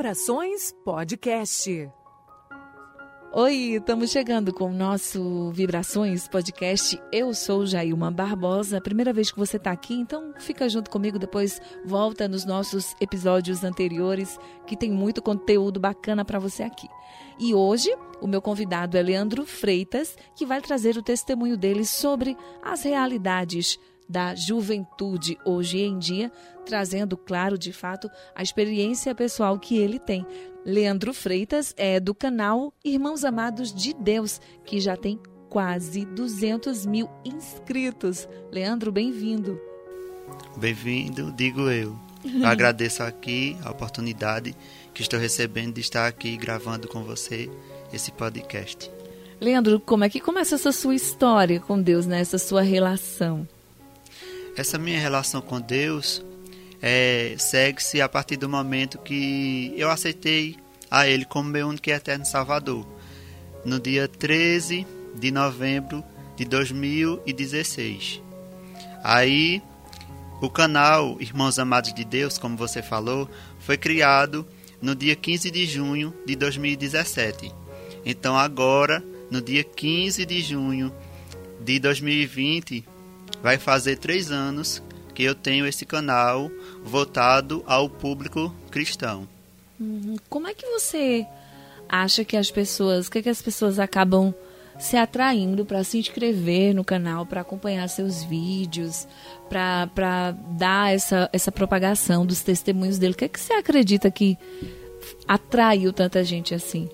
Vibrações Podcast. Oi, estamos chegando com o nosso Vibrações Podcast. Eu sou Jailma Barbosa. Primeira vez que você está aqui, então fica junto comigo, depois volta nos nossos episódios anteriores, que tem muito conteúdo bacana para você aqui. E hoje, o meu convidado é Leandro Freitas, que vai trazer o testemunho dele sobre as realidades da juventude hoje em dia, trazendo, claro, de fato, a experiência pessoal que ele tem. Leandro Freitas é do canal Irmãos Amados de Deus, que já tem quase 200 mil inscritos. Leandro, bem-vindo. Bem-vindo, digo eu. Agradeço aqui a oportunidade que estou recebendo de estar aqui gravando com você esse podcast. Leandro, como é que começa essa sua história com Deus, né? essa sua relação? Essa minha relação com Deus é, segue-se a partir do momento que eu aceitei a Ele como meu único e eterno Salvador. No dia 13 de novembro de 2016. Aí, o canal Irmãos Amados de Deus, como você falou, foi criado no dia 15 de junho de 2017. Então, agora, no dia 15 de junho de 2020, vai fazer três anos que eu tenho esse canal voltado ao público cristão. Uhum. Como é que você acha que as pessoas, o que, é que as pessoas acabam se atraindo para se inscrever no canal, para acompanhar seus vídeos, para dar essa, essa propagação dos testemunhos dele? O que, é que você acredita que atraiu tanta gente assim?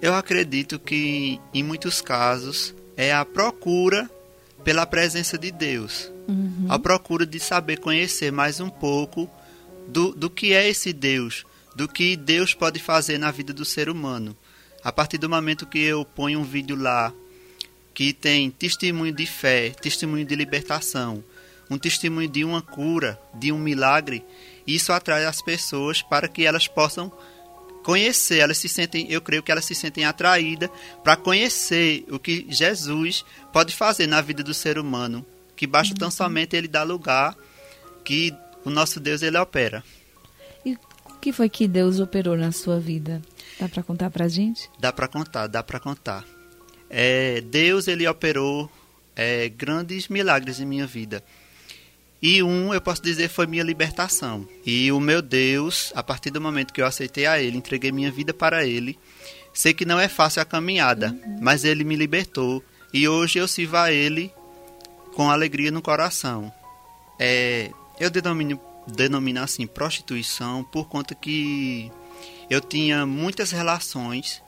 Eu acredito que, em muitos casos, é a procura pela presença de Deus, uhum. a procura de saber conhecer mais um pouco do, do que é esse Deus, do que Deus pode fazer na vida do ser humano. A partir do momento que eu ponho um vídeo lá que tem testemunho de fé, testemunho de libertação, um testemunho de uma cura, de um milagre, isso atrai as pessoas para que elas possam conhecer, elas se sentem, eu creio que elas se sentem atraídas para conhecer o que Jesus pode fazer na vida do ser humano, que basta tão uhum. somente ele dar lugar que o nosso Deus ele opera. E o que foi que Deus operou na sua vida? Dá para contar para gente? Dá para contar, dá para contar. É, Deus ele operou é, grandes milagres em minha vida. E um, eu posso dizer, foi minha libertação. E o meu Deus, a partir do momento que eu aceitei a Ele, entreguei minha vida para Ele, sei que não é fácil a caminhada, uhum. mas Ele me libertou. E hoje eu sirvo a Ele com alegria no coração. É, eu denomino, denomino assim prostituição por conta que eu tinha muitas relações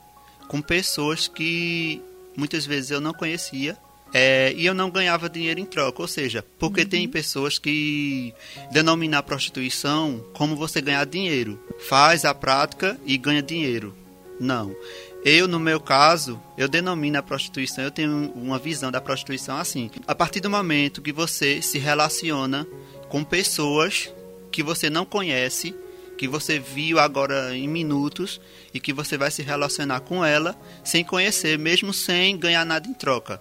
com pessoas que muitas vezes eu não conhecia é, e eu não ganhava dinheiro em troca, ou seja, porque uhum. tem pessoas que denominam a prostituição como você ganhar dinheiro. Faz a prática e ganha dinheiro. Não. Eu, no meu caso, eu denomino a prostituição, eu tenho uma visão da prostituição assim. A partir do momento que você se relaciona com pessoas que você não conhece, que você viu agora em minutos e que você vai se relacionar com ela sem conhecer, mesmo sem ganhar nada em troca.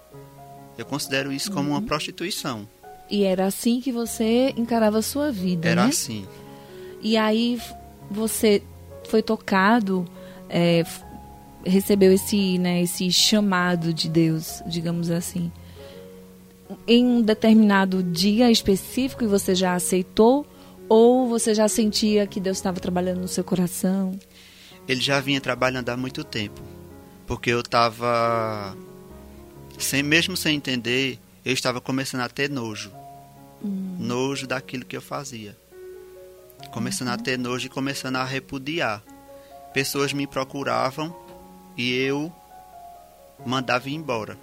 Eu considero isso como uma uhum. prostituição. E era assim que você encarava a sua vida, Era né? assim. E aí você foi tocado, é, recebeu esse, né, esse chamado de Deus, digamos assim. Em um determinado dia específico e você já aceitou? Ou você já sentia que Deus estava trabalhando no seu coração? Ele já vinha trabalhando há muito tempo. Porque eu estava sem mesmo sem entender, eu estava começando a ter nojo. Hum. Nojo daquilo que eu fazia. Começando uhum. a ter nojo e começando a repudiar. Pessoas me procuravam e eu mandava ir embora.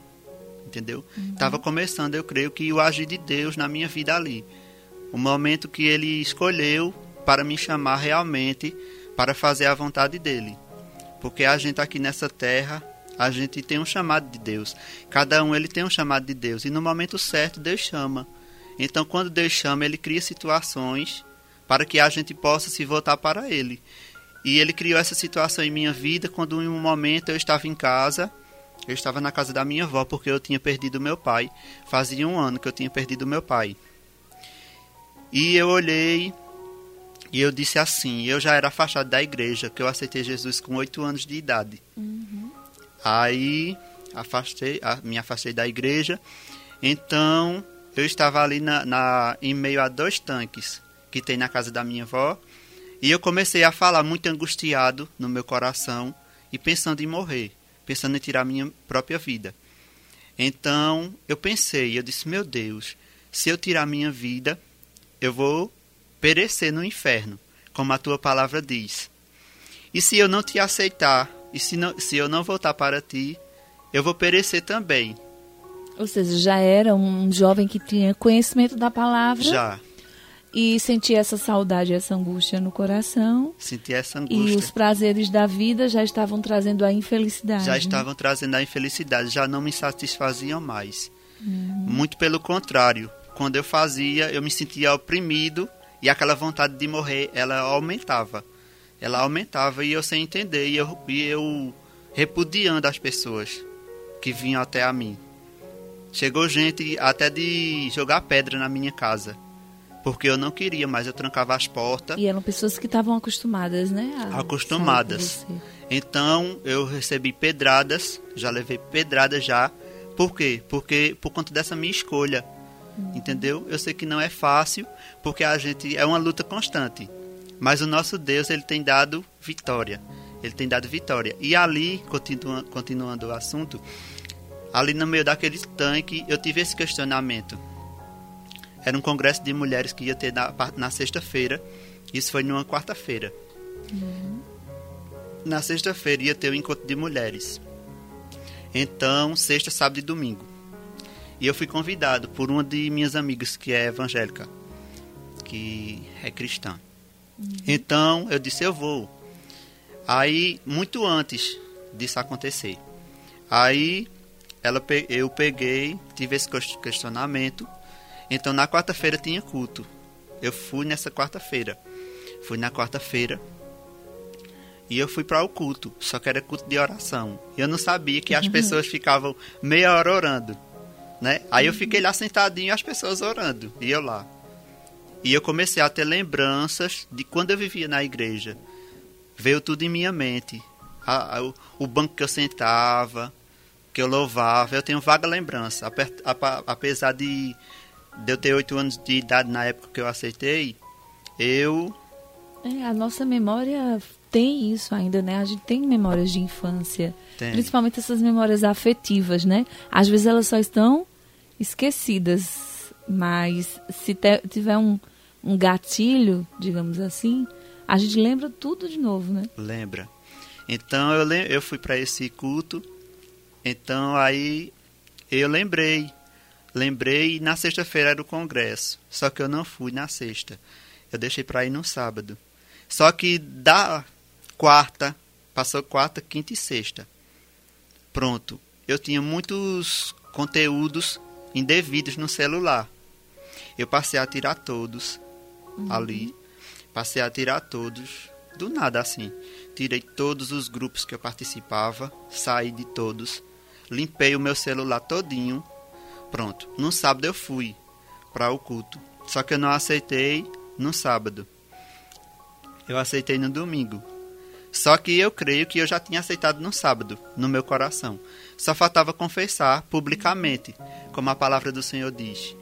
Entendeu? Estava uhum. começando, eu creio que o agir de Deus na minha vida ali. O momento que ele escolheu para me chamar realmente para fazer a vontade dele. Porque a gente aqui nessa terra a gente tem um chamado de Deus. Cada um ele tem um chamado de Deus e no momento certo Deus chama. Então quando Deus chama, ele cria situações para que a gente possa se voltar para ele. E ele criou essa situação em minha vida quando em um momento eu estava em casa, eu estava na casa da minha avó porque eu tinha perdido meu pai. Fazia um ano que eu tinha perdido meu pai. E eu olhei E eu disse assim: eu já era afastado da igreja, que eu aceitei Jesus com oito anos de idade. Uhum. Aí afastei, me afastei da igreja. Então eu estava ali na, na, em meio a dois tanques que tem na casa da minha avó. E eu comecei a falar muito angustiado no meu coração e pensando em morrer, pensando em tirar minha própria vida. Então eu pensei, eu disse: meu Deus, se eu tirar minha vida, eu vou perecer no inferno, como a tua palavra diz. E se eu não te aceitar, e se, não, se eu não voltar para ti, eu vou perecer também. Ou seja, já era um jovem que tinha conhecimento da palavra. Já. E sentia essa saudade, essa angústia no coração. Sentia essa angústia. E os prazeres da vida já estavam trazendo a infelicidade. Já estavam trazendo a infelicidade, já não me satisfaziam mais. Uhum. Muito pelo contrário. Quando eu fazia, eu me sentia oprimido e aquela vontade de morrer, ela aumentava. Ela aumentava e eu sem entender, e eu, e eu repudiando as pessoas que vinham até a mim. Chegou gente até de jogar pedra na minha casa. Porque eu não queria, mas eu trancava as portas. E eram pessoas que estavam acostumadas, né? acostumadas. Então eu recebi pedradas, já levei pedradas já. Por quê? Porque por conta dessa minha escolha. Uhum. Entendeu? Eu sei que não é fácil, porque a gente é uma luta constante. Mas o nosso Deus, ele tem dado vitória. Ele tem dado vitória. E ali, continua, continuando o assunto, ali no meio daquele tanque, eu tive esse questionamento. Era um congresso de mulheres que ia ter na, na sexta-feira. Isso foi numa quarta-feira. Uhum. Na sexta-feira ia ter o um encontro de mulheres. Então, sexta, sábado e domingo. E eu fui convidado por uma de minhas amigas que é evangélica, que é cristã. Uhum. Então, eu disse: eu vou. Aí, muito antes disso acontecer. Aí, ela, eu peguei, tive esse questionamento então na quarta-feira tinha culto. Eu fui nessa quarta-feira. Fui na quarta-feira. E eu fui para o culto, só que era culto de oração. Eu não sabia que as uhum. pessoas ficavam meia hora orando, né? Aí eu fiquei lá sentadinho as pessoas orando, e eu lá. E eu comecei a ter lembranças de quando eu vivia na igreja. Veio tudo em minha mente. A, a, o, banco que eu sentava, que eu louvava, eu tenho vaga lembrança. Apesar de de eu ter oito anos de idade na época que eu aceitei, eu. É, a nossa memória tem isso ainda, né? A gente tem memórias de infância. Tem. Principalmente essas memórias afetivas, né? Às vezes elas só estão esquecidas, mas se te, tiver um, um gatilho, digamos assim, a gente lembra tudo de novo, né? Lembra. Então eu, eu fui para esse culto, então aí eu lembrei Lembrei na sexta-feira era o congresso. Só que eu não fui na sexta. Eu deixei para ir no sábado. Só que da quarta, passou quarta, quinta e sexta. Pronto. Eu tinha muitos conteúdos indevidos no celular. Eu passei a tirar todos uhum. ali. Passei a tirar todos. Do nada assim. Tirei todos os grupos que eu participava. Saí de todos. Limpei o meu celular todinho Pronto. No sábado eu fui para o culto. Só que eu não aceitei no sábado. Eu aceitei no domingo. Só que eu creio que eu já tinha aceitado no sábado, no meu coração. Só faltava confessar publicamente, como a palavra do Senhor diz,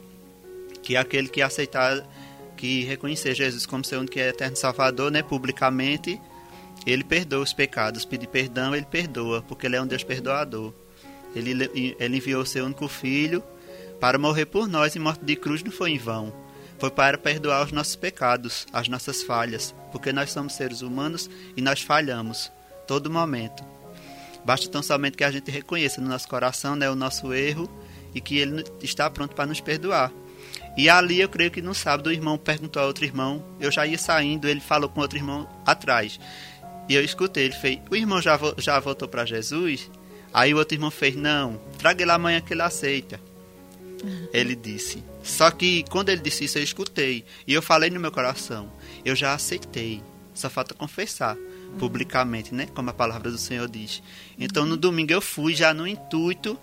que aquele que aceitar, que reconhecer Jesus como seu único e eterno Salvador, né, publicamente, ele perdoa os pecados. Pedir perdão, ele perdoa, porque ele é um Deus perdoador. Ele, ele enviou o seu único filho para morrer por nós e morte de cruz não foi em vão. Foi para perdoar os nossos pecados, as nossas falhas, porque nós somos seres humanos e nós falhamos, todo momento. Basta tão somente que a gente reconheça no nosso coração né, o nosso erro e que ele está pronto para nos perdoar. E ali eu creio que no sábado o irmão perguntou a outro irmão, eu já ia saindo, ele falou com outro irmão atrás. E eu escutei, ele fez, o irmão já, já voltou para Jesus? Aí o outro irmão fez, não, traga ele amanhã que ele aceita. Ele disse. Só que quando ele disse isso, eu escutei. E eu falei no meu coração. Eu já aceitei. Só falta confessar publicamente, né? Como a palavra do Senhor diz. Então no domingo eu fui já no intuito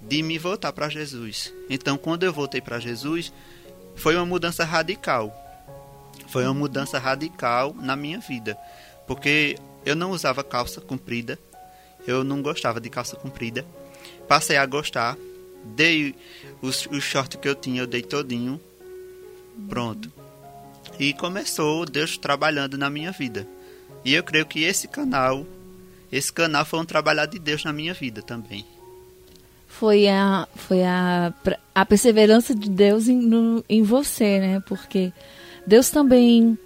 de me voltar para Jesus. Então quando eu voltei para Jesus, foi uma mudança radical. Foi uma mudança radical na minha vida, porque eu não usava calça comprida, eu não gostava de calça comprida. Passei a gostar, dei os, os shorts que eu tinha, eu dei todinho, pronto. E começou Deus trabalhando na minha vida. E eu creio que esse canal, esse canal foi um trabalhar de Deus na minha vida também. Foi a, foi a, a perseverança de Deus em, no, em você, né? Porque Deus também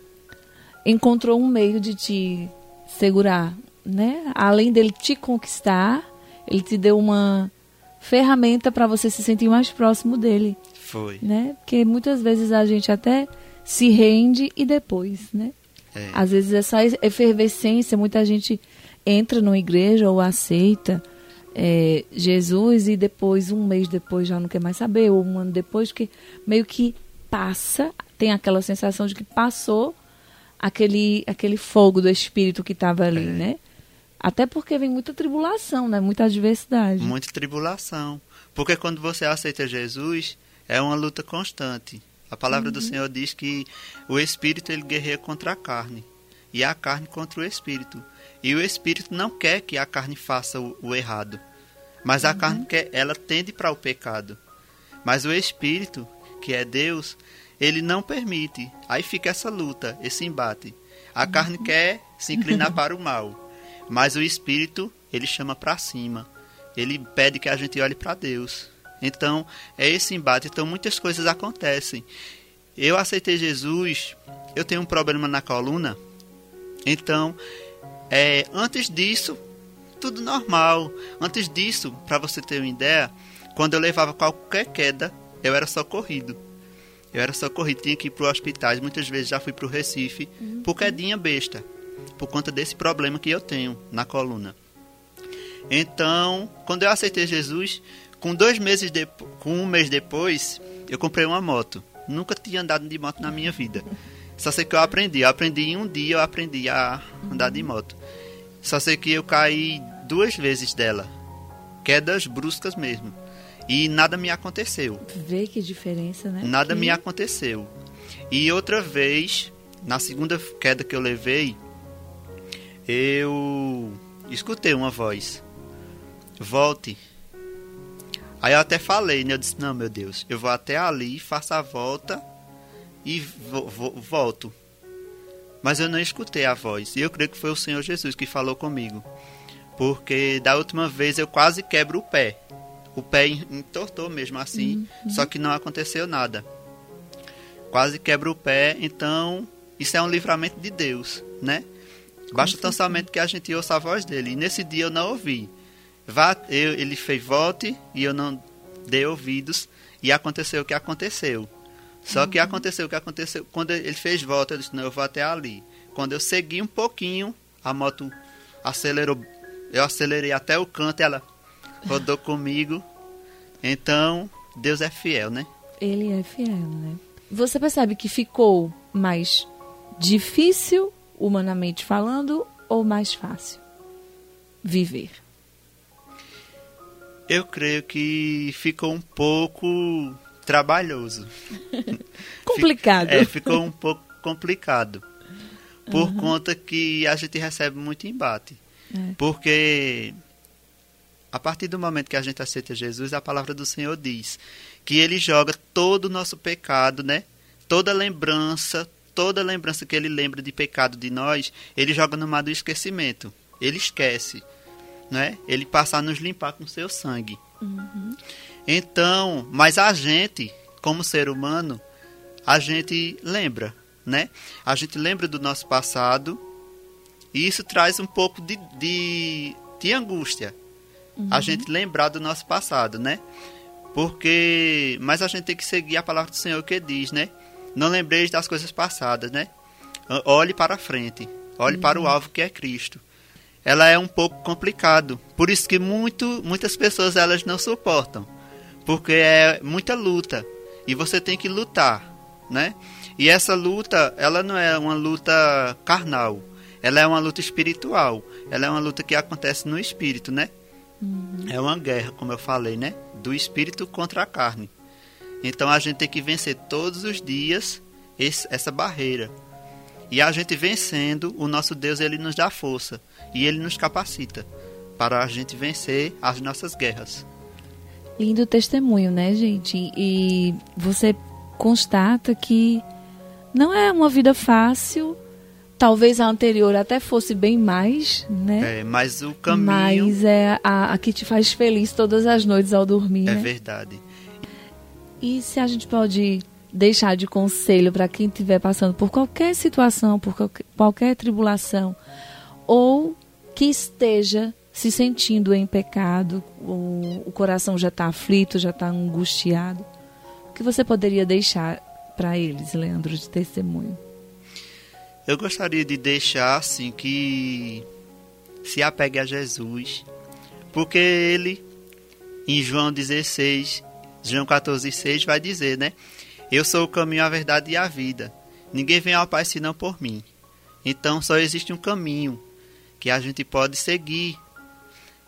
encontrou um meio de te segurar, né? Além dele te conquistar, ele te deu uma ferramenta para você se sentir mais próximo dele. Foi. Né? Porque muitas vezes a gente até se rende e depois, né? É. Às vezes essa efervescência, muita gente entra numa igreja ou aceita é, Jesus e depois, um mês depois, já não quer mais saber, ou um ano depois, que meio que passa, tem aquela sensação de que passou aquele, aquele fogo do Espírito que estava ali, é. né? Até porque vem muita tribulação, né? Muita adversidade. Muita tribulação. Porque quando você aceita Jesus, é uma luta constante. A palavra uhum. do Senhor diz que o espírito ele guerreia contra a carne e a carne contra o espírito. E o espírito não quer que a carne faça o, o errado, mas a uhum. carne quer, ela tende para o pecado. Mas o espírito, que é Deus, ele não permite. Aí fica essa luta, esse embate. A carne quer se inclinar para o mal, mas o espírito, ele chama para cima. Ele pede que a gente olhe para Deus. Então, é esse embate. Então, muitas coisas acontecem. Eu aceitei Jesus, eu tenho um problema na coluna. Então, é, antes disso, tudo normal. Antes disso, para você ter uma ideia, quando eu levava qualquer queda, eu era socorrido. Eu era socorrido, tinha que ir para hospitais. Muitas vezes já fui para o Recife uhum. por quedinha besta, por conta desse problema que eu tenho na coluna. Então, quando eu aceitei Jesus, com dois meses de, com um mês depois, eu comprei uma moto. Nunca tinha andado de moto na minha vida. Só sei que eu aprendi. Eu aprendi em um dia, eu aprendi a andar de moto. Só sei que eu caí duas vezes dela. Quedas bruscas mesmo. E nada me aconteceu. Vê que diferença, né? Nada que... me aconteceu. E outra vez, na segunda queda que eu levei, eu escutei uma voz. Volte. Aí eu até falei, né? Eu disse, não, meu Deus, eu vou até ali, faço a volta e vo vo volto. Mas eu não escutei a voz. E eu creio que foi o Senhor Jesus que falou comigo. Porque da última vez eu quase quebro o pé. O pé entortou mesmo assim, uhum. só que não aconteceu nada. Quase quebro o pé, então isso é um livramento de Deus, né? Basta tão somente que a gente ouça a voz dele. E nesse dia eu não ouvi. Vá, eu, ele fez volte e eu não dei ouvidos e aconteceu o que aconteceu. Só uhum. que aconteceu o que aconteceu. Quando ele fez volta, eu disse, não, eu vou até ali. Quando eu segui um pouquinho, a moto acelerou. Eu acelerei até o canto, ela rodou comigo. Então, Deus é fiel, né? Ele é fiel, né? Você percebe que ficou mais difícil, humanamente falando, ou mais fácil viver? Eu creio que ficou um pouco trabalhoso. complicado. É, ficou um pouco complicado. Por uhum. conta que a gente recebe muito embate. É. Porque a partir do momento que a gente aceita Jesus, a palavra do Senhor diz que ele joga todo o nosso pecado, né? Toda lembrança, toda lembrança que ele lembra de pecado de nós, ele joga no mar do esquecimento. Ele esquece, né? Ele passa a nos limpar com seu sangue. Uhum. Então, mas a gente, como ser humano, a gente lembra, né? A gente lembra do nosso passado e isso traz um pouco de, de, de angústia. Uhum. A gente lembrar do nosso passado, né? Porque, mas a gente tem que seguir a palavra do Senhor que diz, né? Não lembreis das coisas passadas, né? Olhe para frente, olhe uhum. para o uhum. alvo que é Cristo. Ela é um pouco complicado, por isso que muito, muitas pessoas elas não suportam porque é muita luta e você tem que lutar, né? E essa luta, ela não é uma luta carnal, ela é uma luta espiritual, ela é uma luta que acontece no espírito, né? Uhum. É uma guerra, como eu falei, né? Do espírito contra a carne. Então a gente tem que vencer todos os dias esse, essa barreira. E a gente vencendo, o nosso Deus ele nos dá força e ele nos capacita para a gente vencer as nossas guerras. Lindo testemunho, né, gente? E você constata que não é uma vida fácil. Talvez a anterior até fosse bem mais, né? É, mas o caminho. Mas é a, a que te faz feliz todas as noites ao dormir. É né? verdade. E se a gente pode deixar de conselho para quem estiver passando por qualquer situação, por qualquer, qualquer tribulação, ou que esteja se sentindo em pecado, o, o coração já está aflito, já está angustiado, o que você poderia deixar para eles, Leandro, de testemunho? Eu gostaria de deixar assim que se apegue a Jesus, porque ele em João 16, João 14, 6 vai dizer, né? Eu sou o caminho, a verdade e a vida. Ninguém vem ao Pai senão por mim. Então só existe um caminho que a gente pode seguir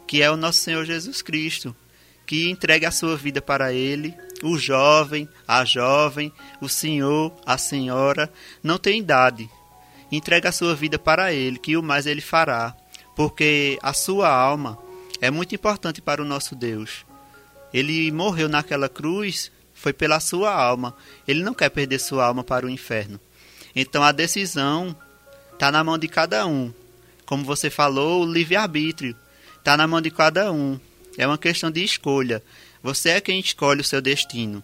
que é o nosso Senhor Jesus Cristo, que entrega a sua vida para Ele. O jovem, a jovem, o senhor, a senhora, não tem idade. Entrega a sua vida para Ele, que o mais Ele fará, porque a sua alma é muito importante para o nosso Deus. Ele morreu naquela cruz, foi pela sua alma. Ele não quer perder sua alma para o inferno. Então a decisão está na mão de cada um. Como você falou, o livre-arbítrio está na mão de cada um. É uma questão de escolha. Você é quem escolhe o seu destino,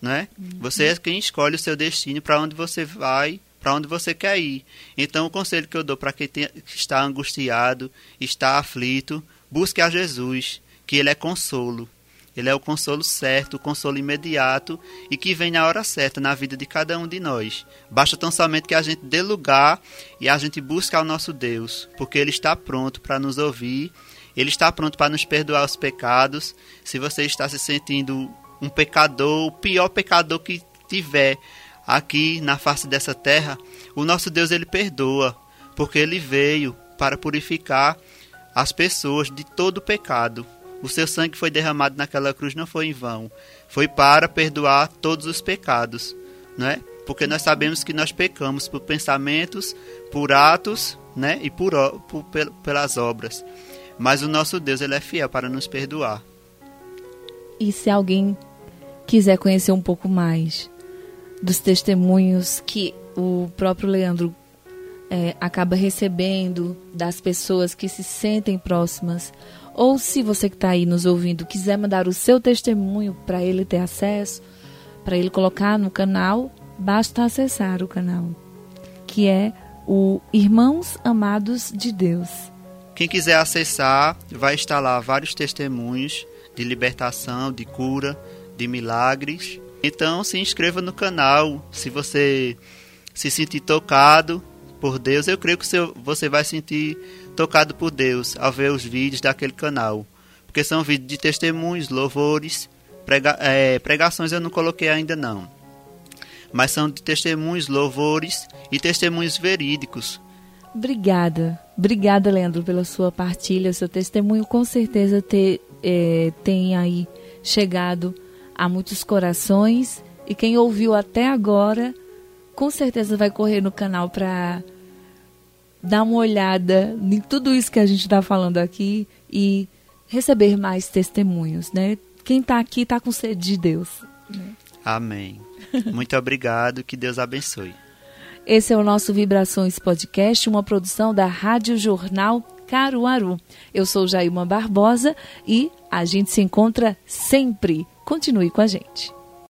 né? Uhum. Você é quem escolhe o seu destino para onde você vai, para onde você quer ir. Então, o conselho que eu dou para quem tem, está angustiado, está aflito, busque a Jesus, que ele é consolo. Ele é o consolo certo, o consolo imediato e que vem na hora certa na vida de cada um de nós. Basta tão somente que a gente dê lugar e a gente busque ao nosso Deus, porque Ele está pronto para nos ouvir ele está pronto para nos perdoar os pecados. Se você está se sentindo um pecador, o pior pecador que tiver aqui na face dessa terra, o nosso Deus ele perdoa, porque ele veio para purificar as pessoas de todo pecado. O seu sangue foi derramado naquela cruz não foi em vão, foi para perdoar todos os pecados, não é? Porque nós sabemos que nós pecamos por pensamentos, por atos, né, e por, por pelas obras. Mas o nosso Deus ele é fiel para nos perdoar. E se alguém quiser conhecer um pouco mais dos testemunhos que o próprio Leandro é, acaba recebendo das pessoas que se sentem próximas, ou se você que está aí nos ouvindo quiser mandar o seu testemunho para ele ter acesso, para ele colocar no canal, basta acessar o canal, que é o Irmãos Amados de Deus. Quem quiser acessar, vai estar lá vários testemunhos de libertação, de cura, de milagres. Então se inscreva no canal. Se você se sentir tocado por Deus, eu creio que você vai sentir tocado por Deus ao ver os vídeos daquele canal. Porque são vídeos de testemunhos, louvores, prega, é, pregações eu não coloquei ainda não. Mas são de testemunhos, louvores e testemunhos verídicos Obrigada. Obrigada, Leandro, pela sua partilha, seu testemunho. Com certeza ter, é, tem aí chegado a muitos corações. E quem ouviu até agora, com certeza vai correr no canal para dar uma olhada em tudo isso que a gente está falando aqui e receber mais testemunhos, né? Quem está aqui está com sede de Deus. Né? Amém. Muito obrigado. Que Deus abençoe. Esse é o nosso Vibrações Podcast, uma produção da Rádio Jornal Caruaru. Eu sou Jailma Barbosa e a gente se encontra sempre. Continue com a gente.